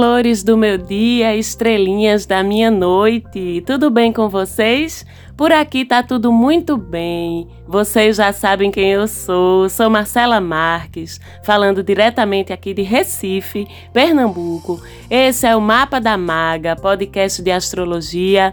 Flores do meu dia, estrelinhas da minha noite. Tudo bem com vocês? Por aqui tá tudo muito bem. Vocês já sabem quem eu sou. Sou Marcela Marques, falando diretamente aqui de Recife, Pernambuco. Esse é o Mapa da Maga, podcast de astrologia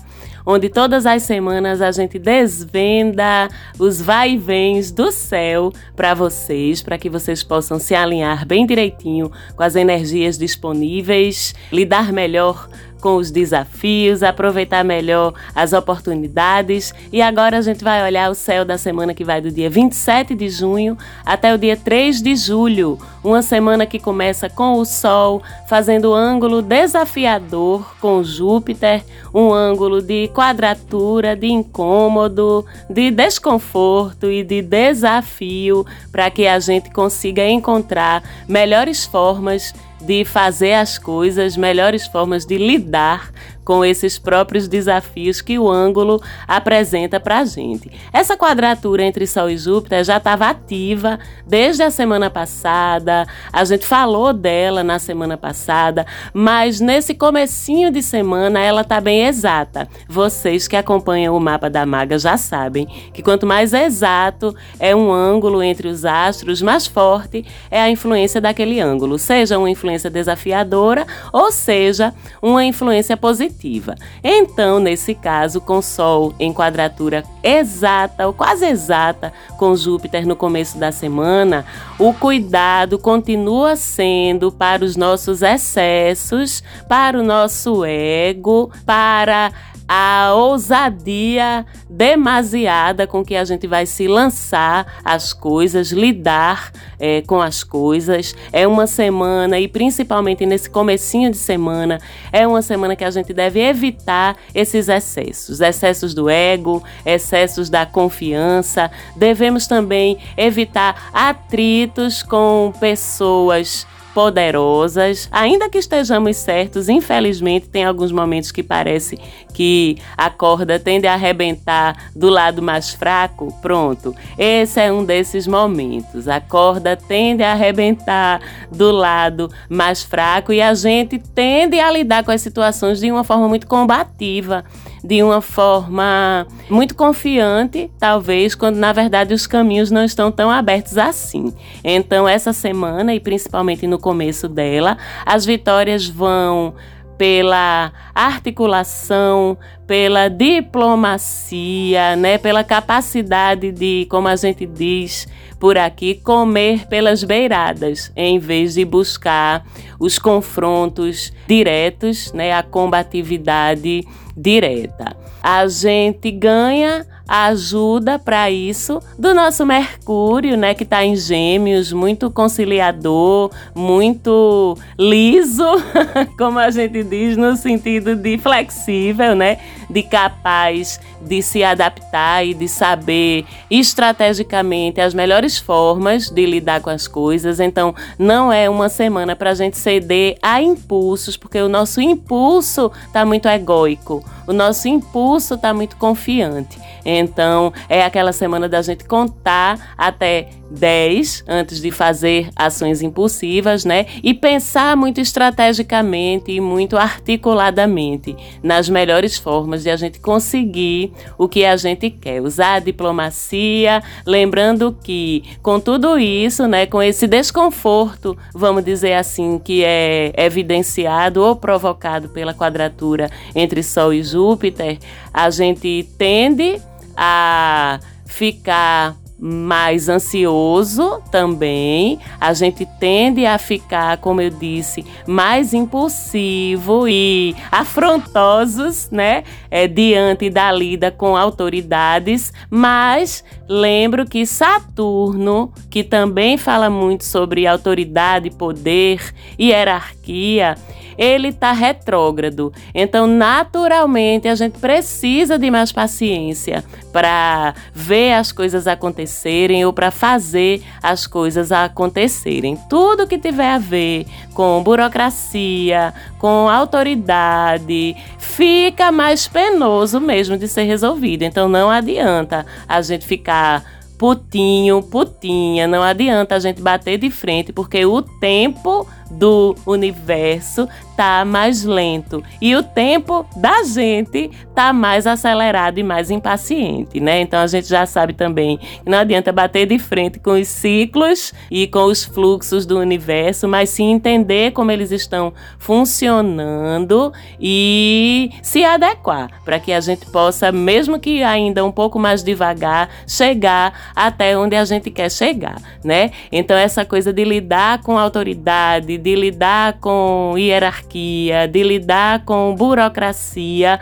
onde todas as semanas a gente desvenda os vai e vens do céu para vocês, para que vocês possam se alinhar bem direitinho com as energias disponíveis, lidar melhor com os desafios, aproveitar melhor as oportunidades. E agora a gente vai olhar o céu da semana que vai do dia 27 de junho até o dia 3 de julho. Uma semana que começa com o Sol fazendo ângulo desafiador com Júpiter, um ângulo de quadratura, de incômodo, de desconforto e de desafio para que a gente consiga encontrar melhores formas de fazer as coisas, melhores formas de lidar com esses próprios desafios que o ângulo apresenta para a gente. Essa quadratura entre Sol e Júpiter já estava ativa desde a semana passada, a gente falou dela na semana passada, mas nesse comecinho de semana ela está bem exata. Vocês que acompanham o mapa da maga já sabem que quanto mais exato é um ângulo entre os astros, mais forte é a influência daquele ângulo, seja uma influência desafiadora ou seja uma influência positiva positiva. Então, nesse caso, com Sol em quadratura exata ou quase exata com Júpiter no começo da semana, o cuidado continua sendo para os nossos excessos, para o nosso ego, para a ousadia demasiada com que a gente vai se lançar as coisas, lidar é, com as coisas. É uma semana e principalmente nesse comecinho de semana é uma semana que a gente deve evitar esses excessos, excessos do ego, excessos da confiança. Devemos também evitar atritos com pessoas poderosas. Ainda que estejamos certos, infelizmente tem alguns momentos que parece que a corda tende a arrebentar do lado mais fraco. Pronto, esse é um desses momentos. A corda tende a arrebentar do lado mais fraco e a gente tende a lidar com as situações de uma forma muito combativa de uma forma muito confiante, talvez, quando na verdade os caminhos não estão tão abertos assim. Então, essa semana e principalmente no começo dela, as vitórias vão pela articulação, pela diplomacia, né, pela capacidade de, como a gente diz por aqui, comer pelas beiradas, em vez de buscar os confrontos diretos, né, a combatividade direta. A gente ganha ajuda para isso do nosso Mercúrio, né, que está em Gêmeos, muito conciliador, muito liso, como a gente diz no sentido de flexível, né, de capaz de se adaptar e de saber estrategicamente as melhores formas de lidar com as coisas. Então, não é uma semana para a gente ceder a impulsos, porque o nosso impulso está muito egóico, o nosso impulso está muito confiante. Então, é aquela semana da gente contar até 10 antes de fazer ações impulsivas, né? E pensar muito estrategicamente e muito articuladamente nas melhores formas de a gente conseguir o que a gente quer. Usar a diplomacia, lembrando que com tudo isso, né, com esse desconforto, vamos dizer assim, que é evidenciado ou provocado pela quadratura entre Sol e Júpiter, a gente tende a ficar mais ansioso também, a gente tende a ficar, como eu disse, mais impulsivo e afrontosos, né, é, diante da lida com autoridades, mas lembro que Saturno, que também fala muito sobre autoridade, poder, hierarquia, ele está retrógrado. Então, naturalmente, a gente precisa de mais paciência para ver as coisas acontecerem ou para fazer as coisas acontecerem. Tudo que tiver a ver com burocracia, com autoridade, fica mais penoso mesmo de ser resolvido. Então, não adianta a gente ficar putinho, putinha, não adianta a gente bater de frente, porque o tempo do universo tá mais lento e o tempo da gente tá mais acelerado e mais impaciente, né? Então a gente já sabe também que não adianta bater de frente com os ciclos e com os fluxos do universo, mas sim entender como eles estão funcionando e se adequar para que a gente possa, mesmo que ainda um pouco mais devagar, chegar até onde a gente quer chegar, né? Então essa coisa de lidar com autoridade, de lidar com hierarquia de lidar com burocracia,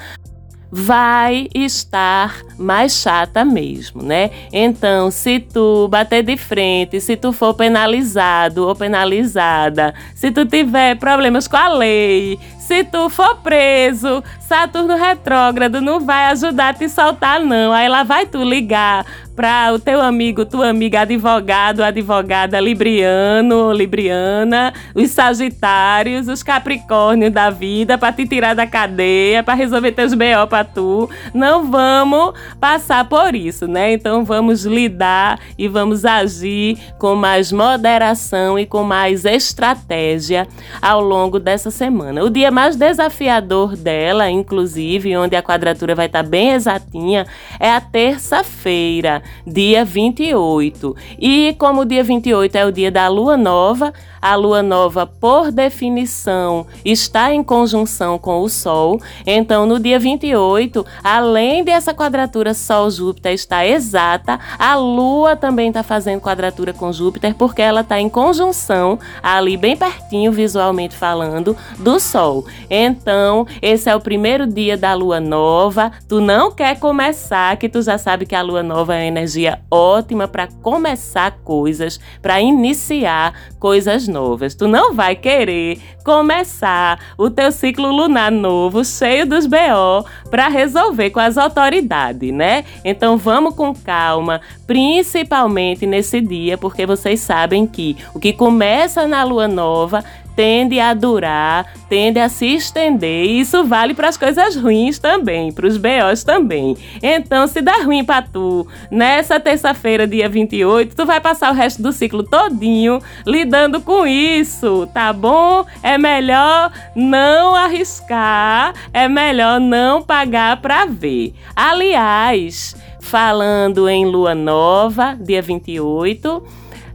vai estar mais chata mesmo, né? Então, se tu bater de frente, se tu for penalizado ou penalizada, se tu tiver problemas com a lei, se tu for preso, Saturno retrógrado não vai ajudar a te soltar, não. Aí lá vai tu ligar para o teu amigo, tua amiga advogado, advogada libriano, libriana, os sagitários, os capricórnios da vida para te tirar da cadeia, para resolver teus BO para tu. Não vamos passar por isso, né? Então vamos lidar e vamos agir com mais moderação e com mais estratégia ao longo dessa semana. O dia mais desafiador dela, inclusive, onde a quadratura vai estar bem exatinha, é a terça-feira dia 28. E como o dia 28 é o dia da lua nova, a lua nova, por definição, está em conjunção com o Sol. Então, no dia 28, além dessa quadratura Sol-Júpiter estar exata, a lua também está fazendo quadratura com Júpiter, porque ela está em conjunção, ali bem pertinho, visualmente falando, do Sol. Então, esse é o primeiro dia da lua nova. Tu não quer começar, que tu já sabe que a lua nova é energia ótima para começar coisas, para iniciar coisas novas. Tu não vai querer começar o teu ciclo lunar novo, cheio dos BO, para resolver com as autoridades, né? Então vamos com calma, principalmente nesse dia, porque vocês sabem que o que começa na lua nova tende a durar, tende a se estender. E isso vale para as coisas ruins também, para os BOs também. Então, se dá ruim para tu nessa terça-feira, dia 28, tu vai passar o resto do ciclo todinho lidando com isso, tá bom? É melhor não arriscar, é melhor não pagar para ver. Aliás, falando em lua nova, dia 28,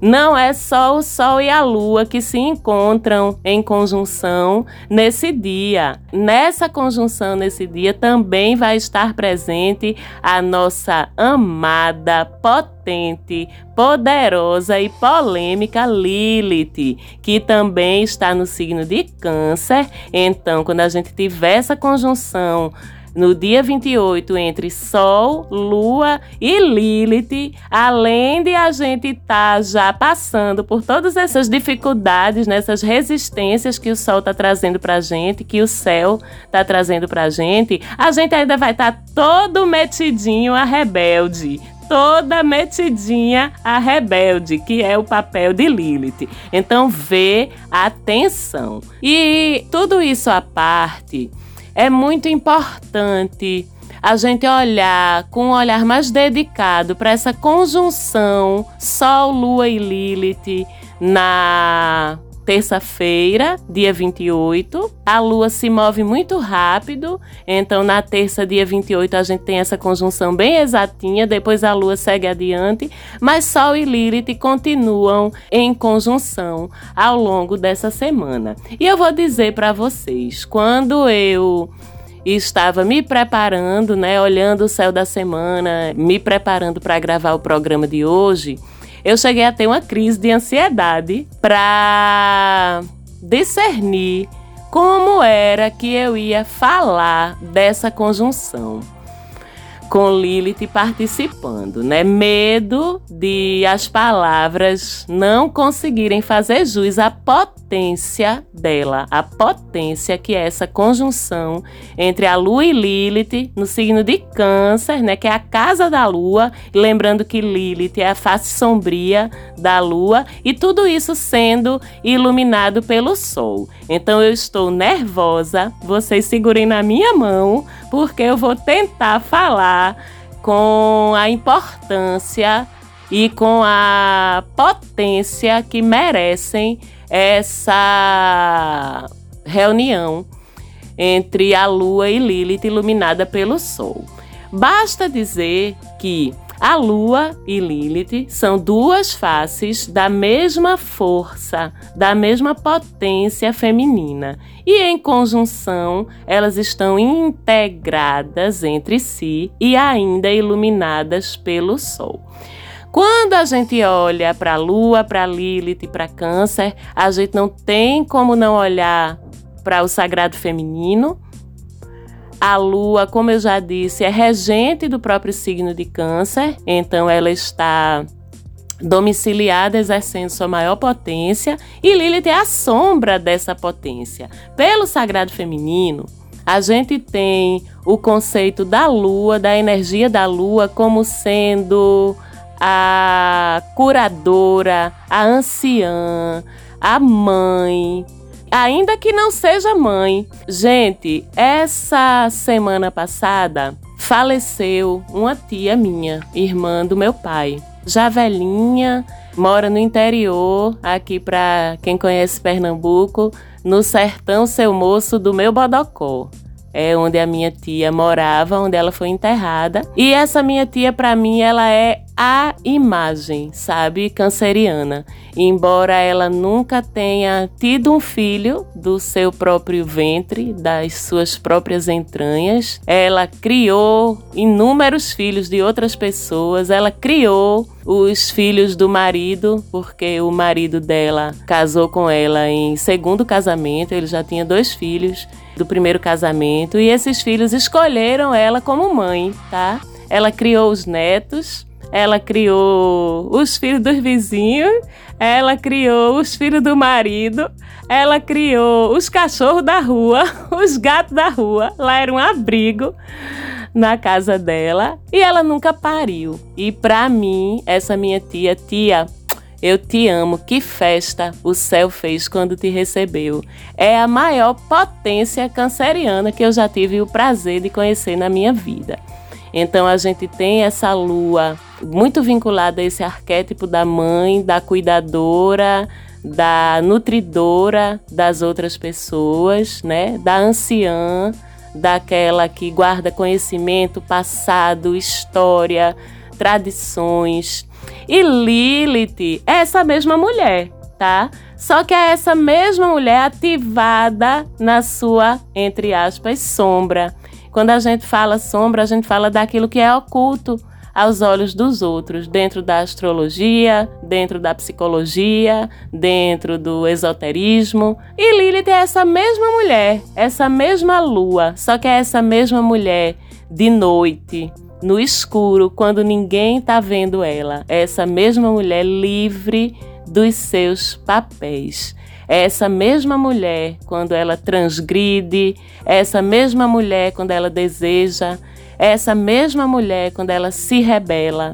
não é só o Sol e a Lua que se encontram em conjunção nesse dia. Nessa conjunção, nesse dia, também vai estar presente a nossa amada, potente, poderosa e polêmica Lilith, que também está no signo de Câncer. Então, quando a gente tiver essa conjunção, no dia 28 entre Sol, Lua e Lilith, além de a gente estar tá já passando por todas essas dificuldades, nessas né, resistências que o Sol está trazendo para a gente, que o céu está trazendo para a gente, a gente ainda vai estar tá todo metidinho a rebelde, toda metidinha a rebelde, que é o papel de Lilith. Então, vê atenção. E tudo isso à parte, é muito importante a gente olhar com um olhar mais dedicado para essa conjunção Sol, Lua e Lilith na terça-feira, dia 28. A lua se move muito rápido, então na terça, dia 28, a gente tem essa conjunção bem exatinha, depois a lua segue adiante, mas Sol e Lilith continuam em conjunção ao longo dessa semana. E eu vou dizer para vocês, quando eu estava me preparando, né, olhando o céu da semana, me preparando para gravar o programa de hoje, eu cheguei a ter uma crise de ansiedade para discernir como era que eu ia falar dessa conjunção com Lilith participando, né? Medo de as palavras não conseguirem fazer jus à potência dela, a potência que é essa conjunção entre a Lua e Lilith no signo de Câncer, né? Que é a casa da Lua, lembrando que Lilith é a face sombria da Lua e tudo isso sendo iluminado pelo Sol. Então eu estou nervosa, vocês segurem na minha mão porque eu vou tentar falar com a importância e com a potência que merecem essa reunião entre a Lua e Lilith iluminada pelo Sol. Basta dizer que a Lua e Lilith são duas faces da mesma força, da mesma potência feminina. E em conjunção, elas estão integradas entre si e ainda iluminadas pelo Sol. Quando a gente olha para a Lua, para Lilith para Câncer, a gente não tem como não olhar para o sagrado feminino. A Lua, como eu já disse, é regente do próprio signo de Câncer, então ela está domiciliada, exercendo sua maior potência, e Lilith é a sombra dessa potência. Pelo sagrado feminino, a gente tem o conceito da lua, da energia da lua, como sendo a curadora, a anciã, a mãe, ainda que não seja mãe. Gente, essa semana passada faleceu uma tia minha, irmã do meu pai. Já velhinha, mora no interior, aqui para quem conhece Pernambuco, no sertão seu moço do meu Bodocó. É onde a minha tia morava, onde ela foi enterrada. E essa minha tia, para mim, ela é a imagem, sabe, canceriana. Embora ela nunca tenha tido um filho do seu próprio ventre, das suas próprias entranhas, ela criou inúmeros filhos de outras pessoas, ela criou os filhos do marido, porque o marido dela casou com ela em segundo casamento, ele já tinha dois filhos do primeiro casamento e esses filhos escolheram ela como mãe, tá? Ela criou os netos ela criou os filhos dos vizinhos, ela criou os filhos do marido, ela criou os cachorros da rua, os gatos da rua. Lá era um abrigo na casa dela e ela nunca pariu. E para mim, essa minha tia, tia, eu te amo, que festa o céu fez quando te recebeu. É a maior potência canceriana que eu já tive o prazer de conhecer na minha vida. Então a gente tem essa lua muito vinculada a esse arquétipo da mãe, da cuidadora, da nutridora das outras pessoas, né? Da anciã, daquela que guarda conhecimento, passado, história, tradições. E Lilith é essa mesma mulher, tá? Só que é essa mesma mulher ativada na sua, entre aspas, sombra. Quando a gente fala sombra, a gente fala daquilo que é oculto aos olhos dos outros, dentro da astrologia, dentro da psicologia, dentro do esoterismo. E Lilith é essa mesma mulher, essa mesma lua, só que é essa mesma mulher de noite, no escuro, quando ninguém está vendo ela. É essa mesma mulher livre dos seus papéis. É essa mesma mulher quando ela transgride, é essa mesma mulher quando ela deseja, essa mesma mulher quando ela se rebela.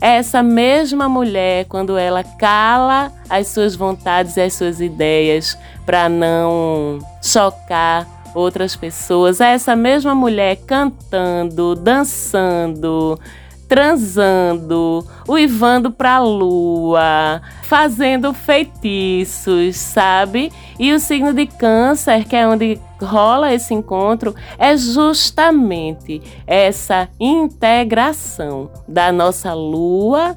Essa mesma mulher quando ela cala as suas vontades e as suas ideias para não chocar outras pessoas. Essa mesma mulher cantando, dançando, transando, uivando pra lua, fazendo feitiços, sabe? E o signo de Câncer, que é onde rola esse encontro, é justamente essa integração da nossa lua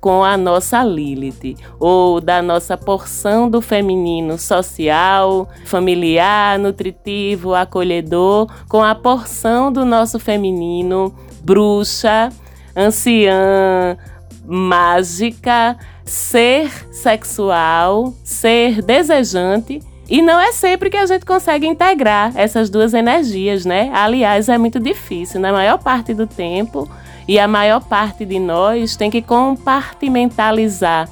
com a nossa Lilith, ou da nossa porção do feminino social, familiar, nutritivo, acolhedor, com a porção do nosso feminino bruxa, anciã, mágica, ser sexual, ser desejante. E não é sempre que a gente consegue integrar essas duas energias, né? Aliás, é muito difícil. Na maior parte do tempo, e a maior parte de nós tem que compartimentalizar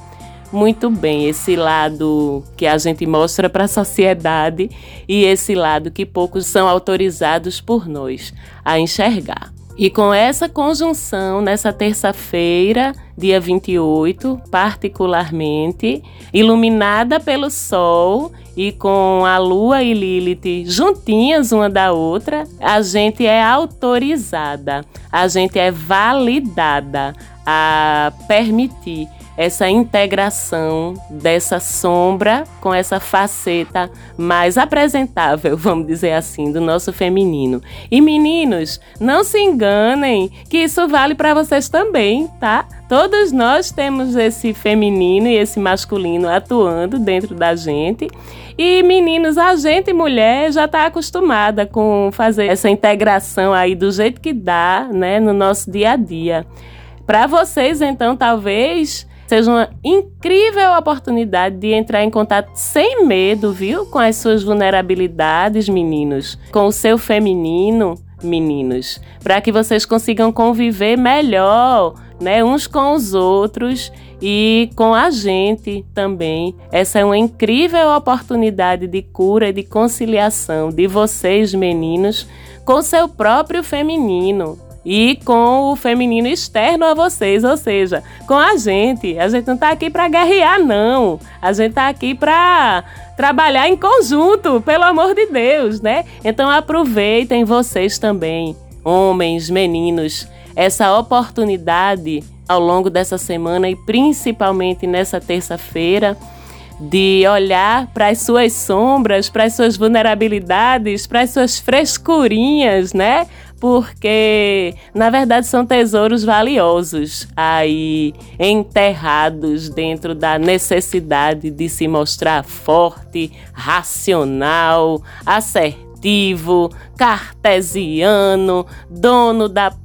muito bem esse lado que a gente mostra para a sociedade e esse lado que poucos são autorizados por nós a enxergar. E com essa conjunção, nessa terça-feira, dia 28, particularmente, iluminada pelo Sol e com a Lua e Lilith juntinhas uma da outra, a gente é autorizada, a gente é validada a permitir essa integração dessa sombra com essa faceta mais apresentável, vamos dizer assim, do nosso feminino. E meninos, não se enganem que isso vale para vocês também, tá? Todos nós temos esse feminino e esse masculino atuando dentro da gente. E meninos, a gente mulher já está acostumada com fazer essa integração aí do jeito que dá, né, no nosso dia a dia. Para vocês, então, talvez seja uma incrível oportunidade de entrar em contato sem medo, viu? Com as suas vulnerabilidades, meninos, com o seu feminino, meninos, para que vocês consigam conviver melhor, né, uns com os outros e com a gente também. Essa é uma incrível oportunidade de cura e de conciliação de vocês, meninos, com seu próprio feminino e com o feminino externo a vocês, ou seja, com a gente. A gente não está aqui para guerrear, não. A gente está aqui para trabalhar em conjunto, pelo amor de Deus, né? Então aproveitem vocês também, homens, meninos, essa oportunidade ao longo dessa semana e principalmente nessa terça-feira de olhar para as suas sombras, para as suas vulnerabilidades, para as suas frescurinhas, né? Porque na verdade são tesouros valiosos aí enterrados dentro da necessidade de se mostrar forte, racional, assertivo, cartesiano, dono da p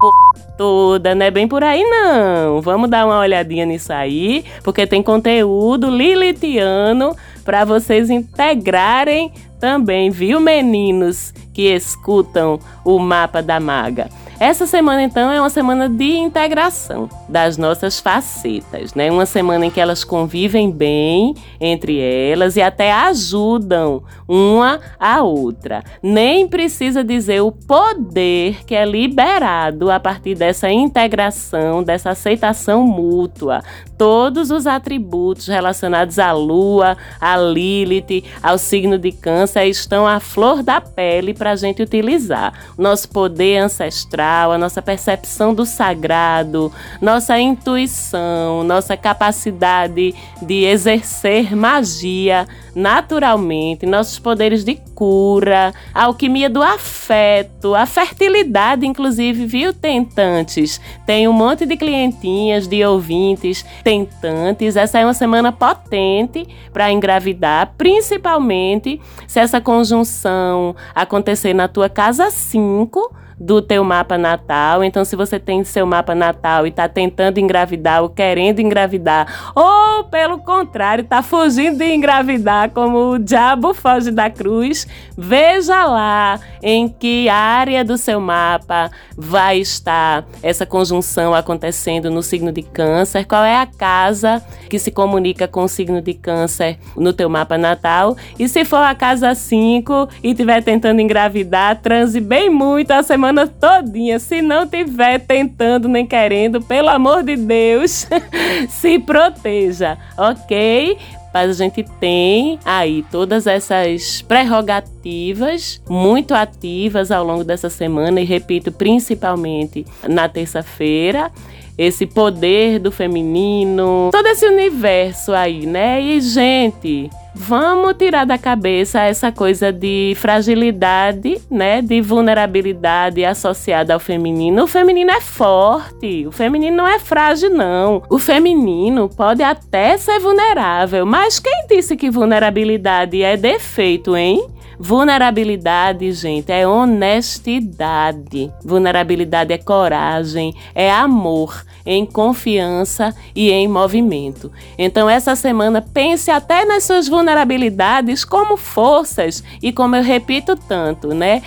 toda, não é bem por aí não. Vamos dar uma olhadinha nisso aí, porque tem conteúdo lilitiano para vocês integrarem também, viu, meninos que escutam o mapa da maga. Essa semana, então, é uma semana de integração das nossas facetas, né? Uma semana em que elas convivem bem entre elas e até ajudam uma a outra. Nem precisa dizer o poder que é liberado a partir dessa integração, dessa aceitação mútua. Todos os atributos relacionados à lua, à Lilith, ao signo de Câncer estão à flor da pele para a gente utilizar. Nosso poder ancestral a nossa percepção do sagrado, nossa intuição, nossa capacidade de exercer magia naturalmente, nossos poderes de cura, a alquimia do afeto, a fertilidade, inclusive, viu, tentantes? Tem um monte de clientinhas, de ouvintes tentantes. Essa é uma semana potente para engravidar, principalmente se essa conjunção acontecer na tua casa 5 do teu mapa natal. Então, se você tem seu mapa natal e está tentando engravidar ou querendo engravidar, ou pelo contrário, está fugindo de engravidar, como o diabo foge da cruz, veja lá em que área do seu mapa vai estar essa conjunção acontecendo no signo de Câncer, qual é a casa que se comunica com o signo de Câncer no teu mapa natal. E se for a casa 5 e estiver tentando engravidar, transe bem muito a semana semana todinha. Se não tiver tentando nem querendo, pelo amor de Deus, se proteja, ok? Mas a gente tem aí todas essas prerrogativas muito ativas ao longo dessa semana e repito, principalmente na terça-feira esse poder do feminino, todo esse universo aí, né? E gente, Vamos tirar da cabeça essa coisa de fragilidade, né, de vulnerabilidade associada ao feminino. O feminino é forte, o feminino não é frágil não. O feminino pode até ser vulnerável, mas quem disse que vulnerabilidade é defeito, hein? Vulnerabilidade, gente, é honestidade. Vulnerabilidade é coragem, é amor, em confiança e em movimento. Então, essa semana, pense até nas suas vulnerabilidades como forças e, como eu repito tanto, né?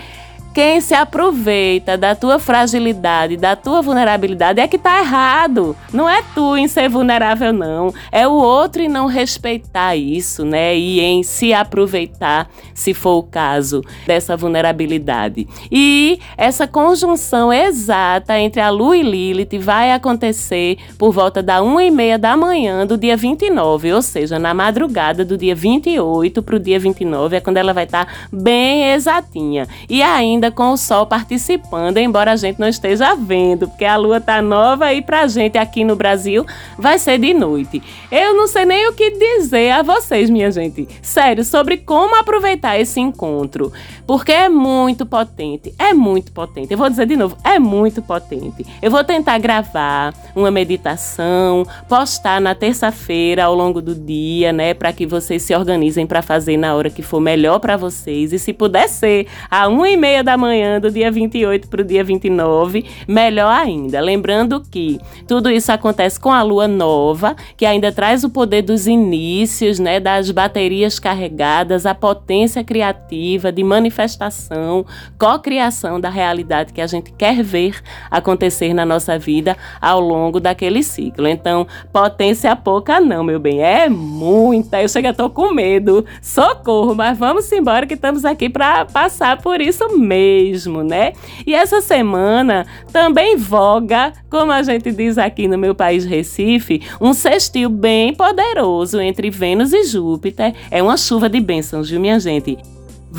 Quem se aproveita da tua fragilidade, da tua vulnerabilidade, é que tá errado. Não é tu em ser vulnerável, não. É o outro em não respeitar isso, né? E em se aproveitar, se for o caso, dessa vulnerabilidade. E essa conjunção exata entre a Lua e Lilith vai acontecer por volta da 1 e meia da manhã do dia 29, ou seja, na madrugada do dia 28 para o dia 29 é quando ela vai estar tá bem exatinha. E ainda ainda com o Sol participando, embora a gente não esteja vendo, porque a Lua tá nova e pra gente aqui no Brasil vai ser de noite. Eu não sei nem o que dizer a vocês, minha gente, sério, sobre como aproveitar esse encontro, porque é muito potente, é muito potente. Eu vou dizer de novo, é muito potente. Eu vou tentar gravar uma meditação, postar na terça-feira ao longo do dia, né, para que vocês se organizem para fazer na hora que for melhor para vocês. E se puder ser a uma e meia da manhã do dia 28 para o dia 29, melhor ainda. Lembrando que tudo isso acontece com a lua nova, que ainda traz o poder dos inícios, né, das baterias carregadas, a potência criativa de manifestação, co-criação da realidade que a gente quer ver acontecer na nossa vida ao longo daquele ciclo. Então, potência pouca não, meu bem, é muita. Eu chego tô com medo. Socorro, mas vamos embora que estamos aqui para passar por isso mesmo, né? E essa semana também voga, como a gente diz aqui no meu país Recife, um sextil bem poderoso entre Vênus e Júpiter. É uma chuva de bênçãos, viu, minha gente?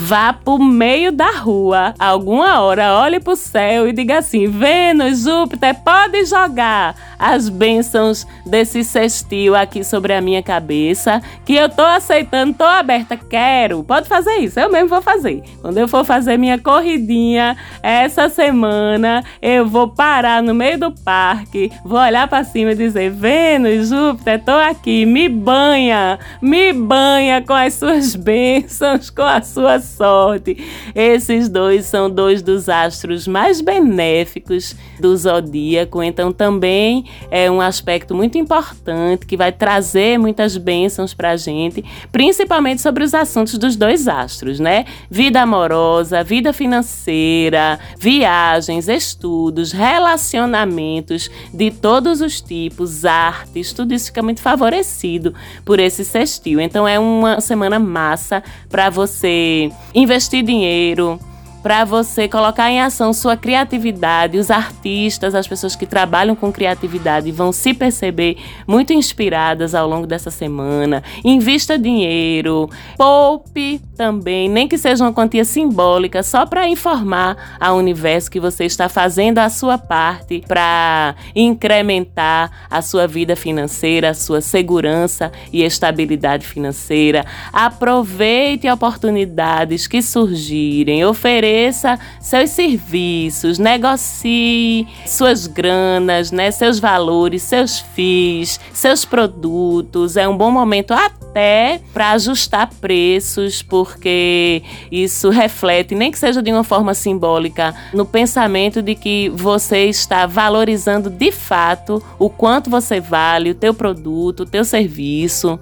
Vá pro meio da rua, alguma hora, olhe pro céu e diga assim: Vênus, Júpiter, pode jogar as bênçãos desse sextil aqui sobre a minha cabeça, que eu tô aceitando, tô aberta, quero. Pode fazer isso, eu mesmo vou fazer. Quando eu for fazer minha corridinha essa semana, eu vou parar no meio do parque, vou olhar para cima e dizer: Vênus, Júpiter, tô aqui, me banha, me banha com as suas bênçãos, com a sua sorte. Esses dois são dois dos astros mais benéficos do zodíaco, então também é um aspecto muito importante que vai trazer muitas bênçãos para a gente, principalmente sobre os assuntos dos dois astros, né? Vida amorosa, vida financeira, viagens, estudos, relacionamentos de todos os tipos, artes, tudo isso fica muito favorecido por esse sextil. Então é uma semana massa para você investir dinheiro, para você colocar em ação sua criatividade. Os artistas, as pessoas que trabalham com criatividade vão se perceber muito inspiradas ao longo dessa semana. Invista dinheiro, poupe também, nem que seja uma quantia simbólica, só para informar ao universo que você está fazendo a sua parte para incrementar a sua vida financeira, a sua segurança e estabilidade financeira. Aproveite oportunidades que surgirem, ofereça ofereça seus serviços, negocie suas granas, né, seus valores, seus FIIs, seus produtos. É um bom momento até para ajustar preços, porque isso reflete, nem que seja de uma forma simbólica, no pensamento de que você está valorizando de fato o quanto você vale, o teu produto, o teu serviço.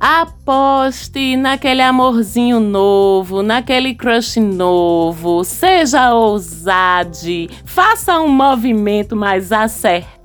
Aposte naquele amorzinho novo, naquele crush novo. Seja ousade. Faça um movimento mais acertado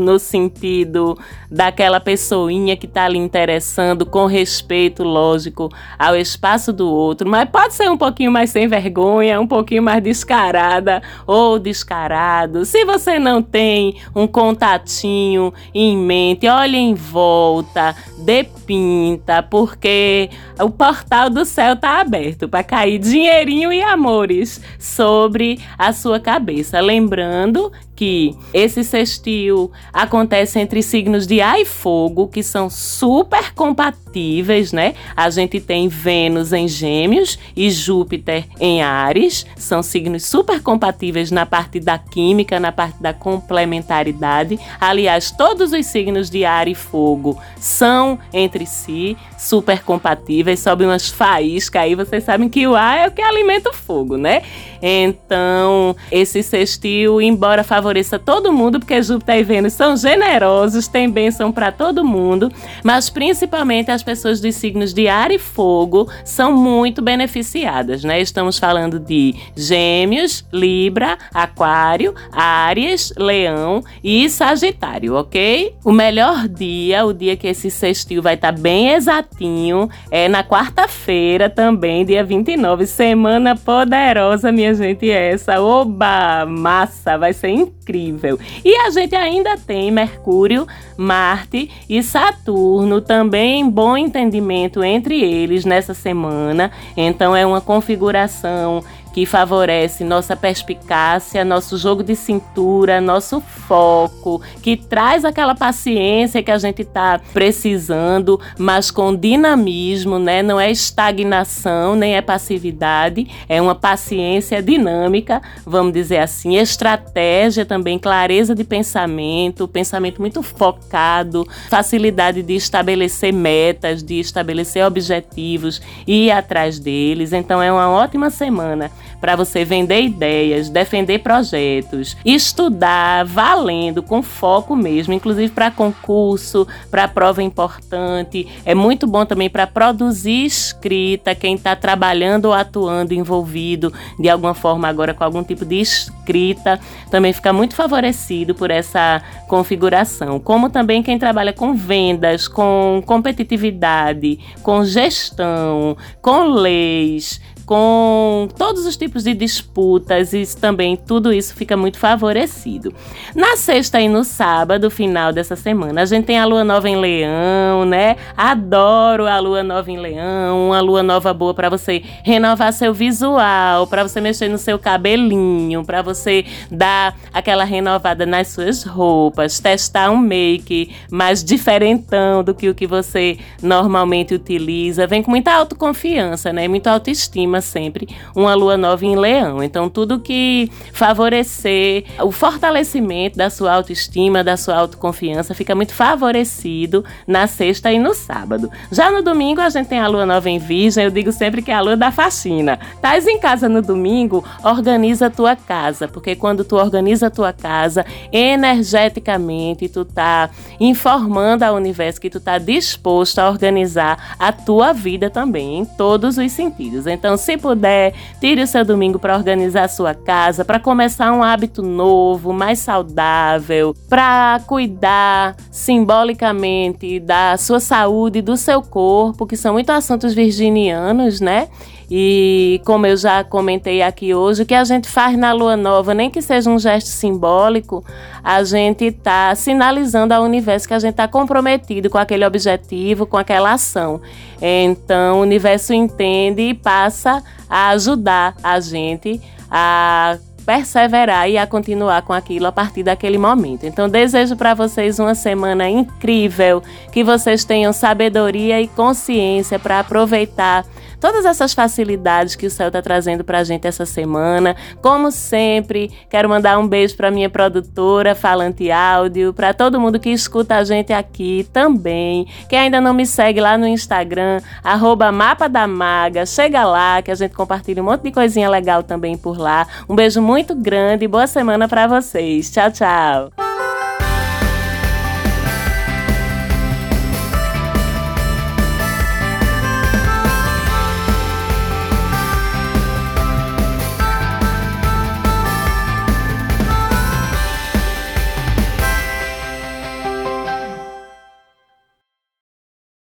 no sentido daquela pessoinha que está lhe interessando com respeito, lógico, ao espaço do outro, mas pode ser um pouquinho mais sem vergonha, um pouquinho mais descarada ou descarado. Se você não tem um contatinho em mente, olhe em volta, dê pinta, porque o portal do céu está aberto para cair dinheirinho e amores sobre a sua cabeça. Lembrando que esse sextil acontece entre signos de ar e fogo, que são super compatíveis, né? A gente tem Vênus em Gêmeos e Júpiter em Ares, são signos super compatíveis na parte da química, na parte da complementaridade. Aliás, todos os signos de ar e fogo são entre si super compatíveis, sobe umas faíscas aí, vocês sabem que o ar é o que alimenta o fogo, né? Então, esse sextil, embora favoreça todo mundo, porque Júpiter e Vênus são generosos, tem bênção para todo mundo, mas principalmente as pessoas dos signos de ar e fogo são muito beneficiadas, né? Estamos falando de Gêmeos, Libra, Aquário, Áries, Leão e Sagitário, ok? O melhor dia, o dia que esse sextil vai estar tá bem exatinho, é na quarta-feira também, dia 29, semana poderosa, minha gente, essa. Oba! Massa! Vai ser incrível. E a gente ainda tem Mercúrio, Marte e Saturno também em bom entendimento entre eles nessa semana. Então é uma configuração que favorece nossa perspicácia, nosso jogo de cintura, nosso foco, que traz aquela paciência que a gente está precisando, mas com dinamismo, né? Não é estagnação, nem é passividade, é uma paciência dinâmica, vamos dizer assim, estratégia também, clareza de pensamento, pensamento muito focado, facilidade de estabelecer metas, de estabelecer objetivos e ir atrás deles. Então é uma ótima semana para você vender ideias, defender projetos, estudar valendo, com foco mesmo, inclusive para concurso, para prova importante. É muito bom também para produzir escrita, quem está trabalhando ou atuando envolvido de alguma forma agora com algum tipo de escrita, também fica muito favorecido por essa configuração. Como também quem trabalha com vendas, com competitividade, com gestão, com leis, com todos os tipos de disputas e também tudo isso fica muito favorecido. Na sexta e no sábado, final dessa semana, a gente tem a lua nova em Leão, né? Adoro a lua nova em Leão, uma lua nova boa para você renovar seu visual, para você mexer no seu cabelinho, para você dar aquela renovada nas suas roupas, testar um make mais diferentão do que o que você normalmente utiliza. Vem com muita autoconfiança, né? Muita autoestima sempre uma lua nova em leão. Então, tudo que favorecer o fortalecimento da sua autoestima, da sua autoconfiança, fica muito favorecido na sexta e no sábado. Já no domingo, a gente tem a lua nova em virgem. Eu digo sempre que é a lua da faxina. Tais em casa no domingo, organiza a tua casa, porque quando tu organiza a tua casa, energeticamente, tu tá informando ao universo que tu tá disposto a organizar a tua vida também, em todos os sentidos. Então, se puder, tire o seu domingo para organizar a sua casa, para começar um hábito novo, mais saudável, para cuidar simbolicamente da sua saúde, do seu corpo, que são muito assuntos virginianos, né? E como eu já comentei aqui hoje, o que a gente faz na lua nova, nem que seja um gesto simbólico, a gente está sinalizando ao universo que a gente está comprometido com aquele objetivo, com aquela ação. Então, o universo entende e passa a ajudar a gente a perseverar e a continuar com aquilo a partir daquele momento. Então, desejo para vocês uma semana incrível, que vocês tenham sabedoria e consciência para aproveitar todas essas facilidades que o céu está trazendo para a gente essa semana. Como sempre, quero mandar um beijo para minha produtora Falante Áudio, para todo mundo que escuta a gente aqui também. Quem ainda não me segue lá no Instagram, arroba Mapa da Maga, chega lá que a gente compartilha um monte de coisinha legal também por lá. Um beijo muito grande e boa semana para vocês. Tchau, tchau.